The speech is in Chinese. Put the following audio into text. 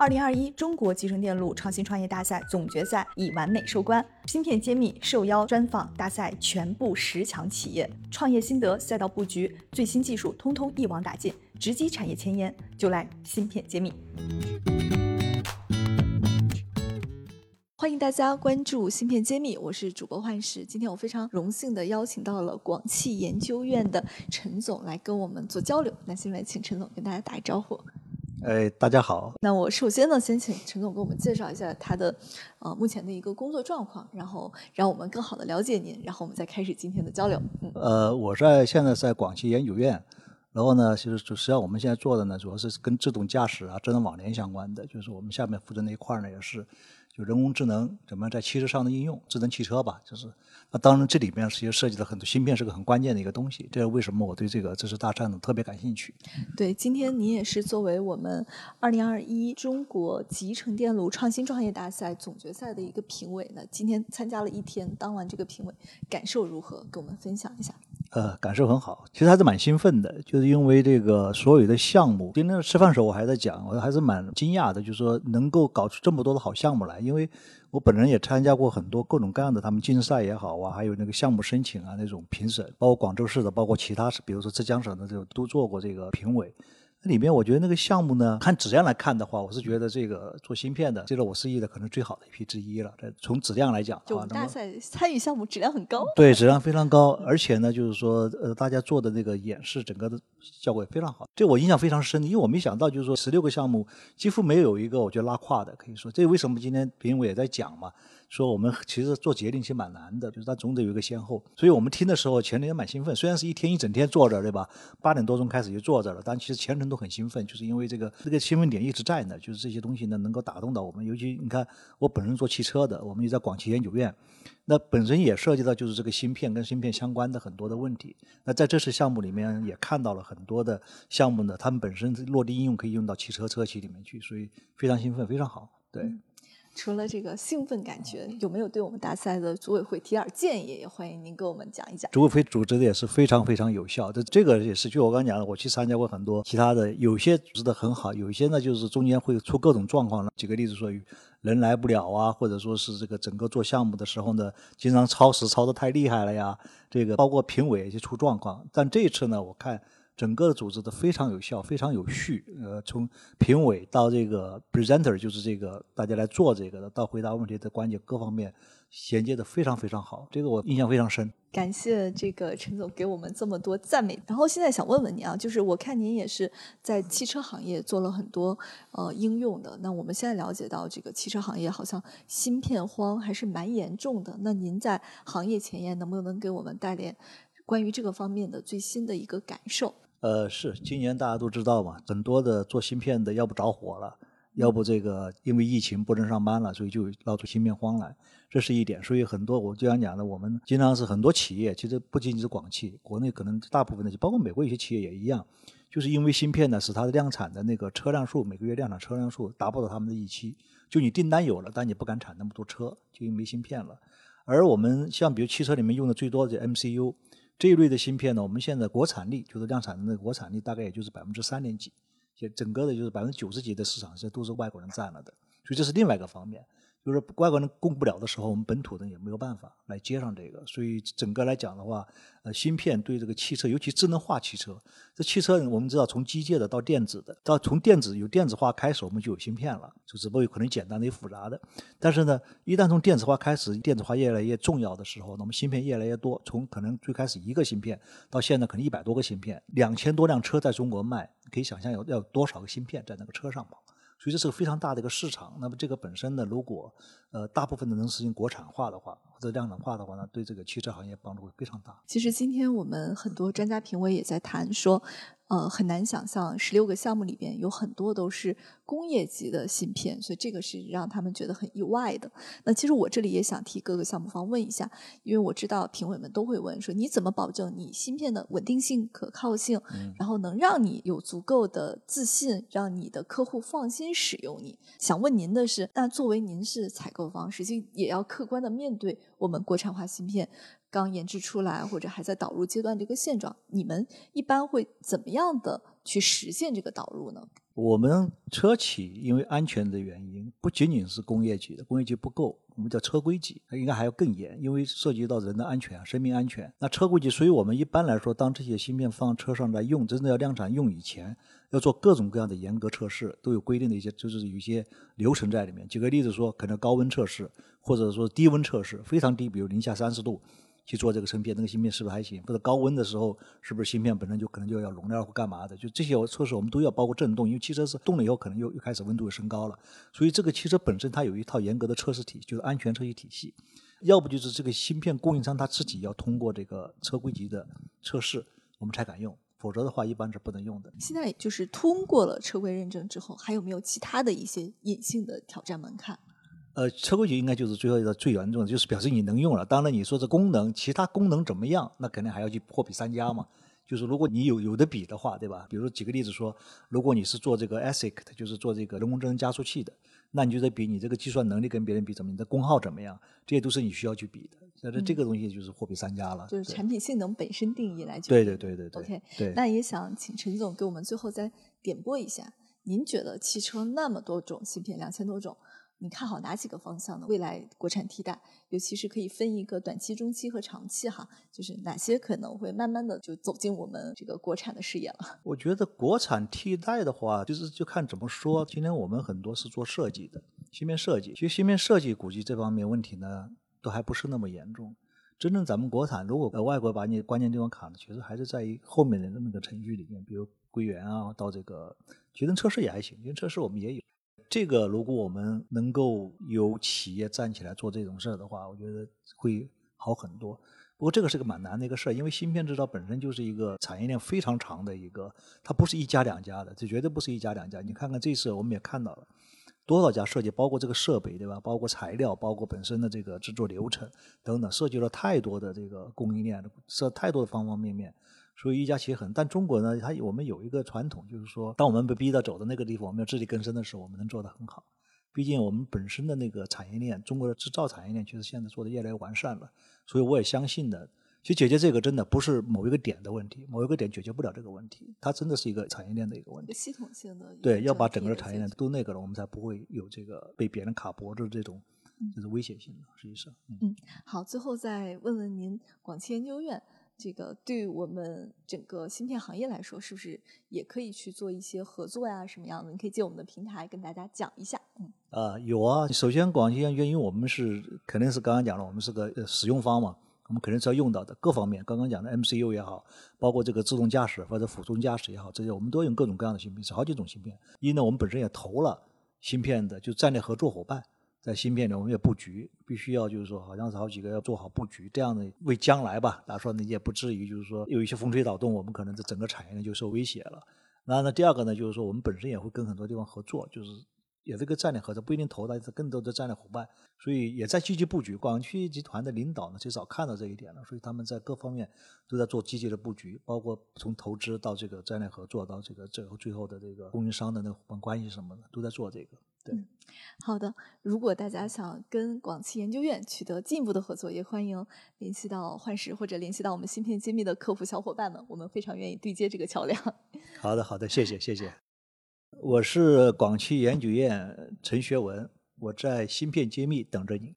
二零二一中国集成电路创新创业大赛总决赛已完美收官，芯片揭秘受邀专访大赛全部十强企业，创业心得、赛道布局、最新技术，通通一网打尽，直击产业前沿，就来芯片揭秘。欢迎大家关注芯片揭秘，我是主播幻石。今天我非常荣幸的邀请到了广汽研究院的陈总来跟我们做交流。那现在请陈总跟大家打个招呼。哎，大家好。那我首先呢，先请陈总给我们介绍一下他的呃目前的一个工作状况，然后让我们更好的了解您，然后我们再开始今天的交流。嗯，呃，我在现在在广汽研究院，然后呢，其实实际上我们现在做的呢，主要是跟自动驾驶啊、智能网联相关的，就是我们下面负责那一块呢，也是就人工智能怎么样在汽车上的应用，智能汽车吧，就是。那当然，这里面其实涉及了很多芯片，是个很关键的一个东西。这是为什么我对这个知识大战呢特别感兴趣？对，今天您也是作为我们二零二一中国集成电路创新创业大赛总决赛的一个评委呢，今天参加了一天，当完这个评委，感受如何？跟我们分享一下。呃，感受很好，其实还是蛮兴奋的，就是因为这个所有的项目。今天吃饭时候我还在讲，我还是蛮惊讶的，就是说能够搞出这么多的好项目来，因为。我本人也参加过很多各种各样的他们竞赛也好啊，还有那个项目申请啊那种评审，包括广州市的，包括其他市，比如说浙江省的这种都做过这个评委。那里面我觉得那个项目呢，看质量来看的话，我是觉得这个做芯片的，这个我示意的可能最好的一批之一了。从质量来讲，就大赛参与项目质量很高。对，质量非常高，而且呢，就是说呃，大家做的那个演示，整个的效果也非常好。这我印象非常深，因为我没想到，就是说十六个项目几乎没有一个我觉得拉胯的，可以说这为什么今天评委也在讲嘛。说我们其实做决定其实蛮难的，就是它总得有一个先后。所以我们听的时候，前天也蛮兴奋。虽然是一天一整天坐着，对吧？八点多钟开始就坐着了，但其实全程都很兴奋，就是因为这个这个兴奋点一直在呢。就是这些东西呢，能够打动到我们。尤其你看，我本人做汽车的，我们也在广汽研究院，那本身也涉及到就是这个芯片跟芯片相关的很多的问题。那在这次项目里面也看到了很多的项目呢，他们本身落地应用可以用到汽车车企里面去，所以非常兴奋，非常好，对。除了这个兴奋感觉，有没有对我们大赛的组委会提点建议？也欢迎您给我们讲一讲。组委会组织的也是非常非常有效，这这个也是就我刚刚讲的，我去参加过很多其他的，有些组织的很好，有一些呢就是中间会出各种状况了。举个例子说，人来不了啊，或者说是这个整个做项目的时候呢，经常超时超的太厉害了呀，这个包括评委也出状况。但这一次呢，我看。整个组织都非常有效，非常有序。呃，从评委到这个 presenter，就是这个大家来做这个的，到回答问题的关键各方面衔接的非常非常好。这个我印象非常深。感谢这个陈总给我们这么多赞美。然后现在想问问您啊，就是我看您也是在汽车行业做了很多呃应用的。那我们现在了解到这个汽车行业好像芯片荒还是蛮严重的。那您在行业前沿能不能给我们带点关于这个方面的最新的一个感受？呃，是今年大家都知道嘛，很多的做芯片的，要不着火了，要不这个因为疫情不能上班了，所以就闹出芯片荒来，这是一点。所以很多我经常讲的，我们经常是很多企业，其实不仅仅是广汽，国内可能大部分的，包括美国一些企业也一样，就是因为芯片呢，使它的量产的那个车辆数每个月量产车辆数达不到他们的预期，就你订单有了，但你不敢产那么多车，就因为没芯片了。而我们像比如汽车里面用的最多的 MCU。这一类的芯片呢，我们现在国产力就是量产的国产力大概也就是百分之三点几，现整个的就是百分之九十几的市场是都是外国人占了的，所以这是另外一个方面。就是外国人供不了的时候，我们本土的也没有办法来接上这个，所以整个来讲的话，呃，芯片对这个汽车，尤其智能化汽车，这汽车我们知道从机械的到电子的，到从电子有电子化开始，我们就有芯片了，就只不过有可能简单的复杂的。但是呢，一旦从电子化开始，电子化越来越重要的时候，那么芯片越来越多，从可能最开始一个芯片，到现在可能一百多个芯片，两千多辆车在中国卖，可以想象要要多少个芯片在那个车上跑。所以这是个非常大的一个市场。那么这个本身呢，如果呃大部分的能实行国产化的话，或者量产化的话呢，对这个汽车行业帮助会非常大。其实今天我们很多专家评委也在谈说。呃，很难想象十六个项目里边有很多都是工业级的芯片，所以这个是让他们觉得很意外的。那其实我这里也想替各个项目方问一下，因为我知道评委们都会问说，你怎么保证你芯片的稳定性、可靠性，然后能让你有足够的自信，让你的客户放心使用你？想问您的是，那作为您是采购方，实际也要客观的面对我们国产化芯片。刚研制出来或者还在导入阶段这个现状，你们一般会怎么样的去实现这个导入呢？我们车企因为安全的原因，不仅仅是工业级的，工业级不够，我们叫车规级，它应该还要更严，因为涉及到人的安全、生命安全。那车规级，所以我们一般来说，当这些芯片放车上来用，真的要量产用以前，要做各种各样的严格测试，都有规定的一些，就是有一些流程在里面。举个例子说，可能高温测试，或者说低温测试，非常低，比如零下三十度。去做这个芯片，那个芯片是不是还行？或者高温的时候，是不是芯片本身就可能就要熔掉或干嘛的？就这些测试我们都要包括震动，因为汽车是动了以后，可能又又开始温度又升高了。所以这个汽车本身它有一套严格的测试体，就是安全测试体系。要不就是这个芯片供应商他自己要通过这个车规级的测试，我们才敢用，否则的话一般是不能用的。现在就是通过了车规认证之后，还有没有其他的一些隐性的挑战门槛？呃，车规级应该就是最后一个最严重的，就是表示你能用了。当然，你说这功能，其他功能怎么样，那肯定还要去货比三家嘛。就是如果你有有的比的话，对吧？比如举个例子说，如果你是做这个 ASIC 的，就是做这个人工智能加速器的，那你就得比你这个计算能力跟别人比怎么，你的功耗怎么样，这些都是你需要去比的。但是这个东西就是货比三家了。就是产品性能本身定义来讲。对对对对对。OK，对。那也想请陈总给我们最后再点拨一下，您觉得汽车那么多种芯片，两千多种。你看好哪几个方向呢？未来国产替代，尤其是可以分一个短期、中期和长期哈，就是哪些可能会慢慢的就走进我们这个国产的视野了？我觉得国产替代的话，就是就看怎么说。今天我们很多是做设计的，芯片设计，其实芯片设计估计这方面问题呢，都还不是那么严重。真正咱们国产，如果呃外国把你关键地方卡了，其实还是在于后面的那么个程序里面，比如归元啊，到这个集成测试也还行，集成测试我们也有。这个如果我们能够有企业站起来做这种事儿的话，我觉得会好很多。不过这个是个蛮难的一个事儿，因为芯片制造本身就是一个产业链非常长的一个，它不是一家两家的，这绝对不是一家两家。你看看这次我们也看到了多少家设计，包括这个设备对吧？包括材料，包括本身的这个制作流程等等，涉及了太多的这个供应链，涉太多的方方面面。所以一家企业很，但中国呢，它我们有一个传统，就是说，当我们被逼到走的那个地方，我们要自力更生的时候，我们能做得很好。毕竟我们本身的那个产业链，中国的制造产业链，其实现在做的越来越完善了。所以我也相信的，其实解决这个真的不是某一个点的问题，某一个点解决不了这个问题，它真的是一个产业链的一个问题。系统性的。对，要把整个产业链都那个了，我们才不会有这个被别人卡脖子这种，就是危险性的。实际上，嗯，好，最后再问问您，广汽研究院。这个对我们整个芯片行业来说，是不是也可以去做一些合作呀？什么样的？你可以借我们的平台跟大家讲一下。嗯，啊，有啊。首先，广汽研究院，因为我们是肯定是刚刚讲了，我们是个使用方嘛，我们肯定是要用到的各方面。刚刚讲的 MCU 也好，包括这个自动驾驶或者辅助驾驶也好，这些我们都用各种各样的芯片，是好几种芯片。一呢，我们本身也投了芯片的，就战略合作伙伴。在芯片里，我们也布局，必须要就是说，好像是好几个要做好布局，这样的为将来吧，打算呢也不至于就是说有一些风吹草动，我们可能这整个产业链就受威胁了。那那第二个呢，就是说我们本身也会跟很多地方合作，就是也是个战略合作，不一定投到更多的战略伙伴，所以也在积极布局。广汽集团的领导呢，最早看到这一点了，所以他们在各方面都在做积极的布局，包括从投资到这个战略合作，到这个最后最后的这个供应商的那个伙伴关系什么的，都在做这个。对，好的。如果大家想跟广汽研究院取得进一步的合作，也欢迎联系到幻视或者联系到我们芯片揭秘的客服小伙伴们，我们非常愿意对接这个桥梁。好的，好的，谢谢，谢谢。我是广汽研究院陈学文，我在芯片揭秘等着你。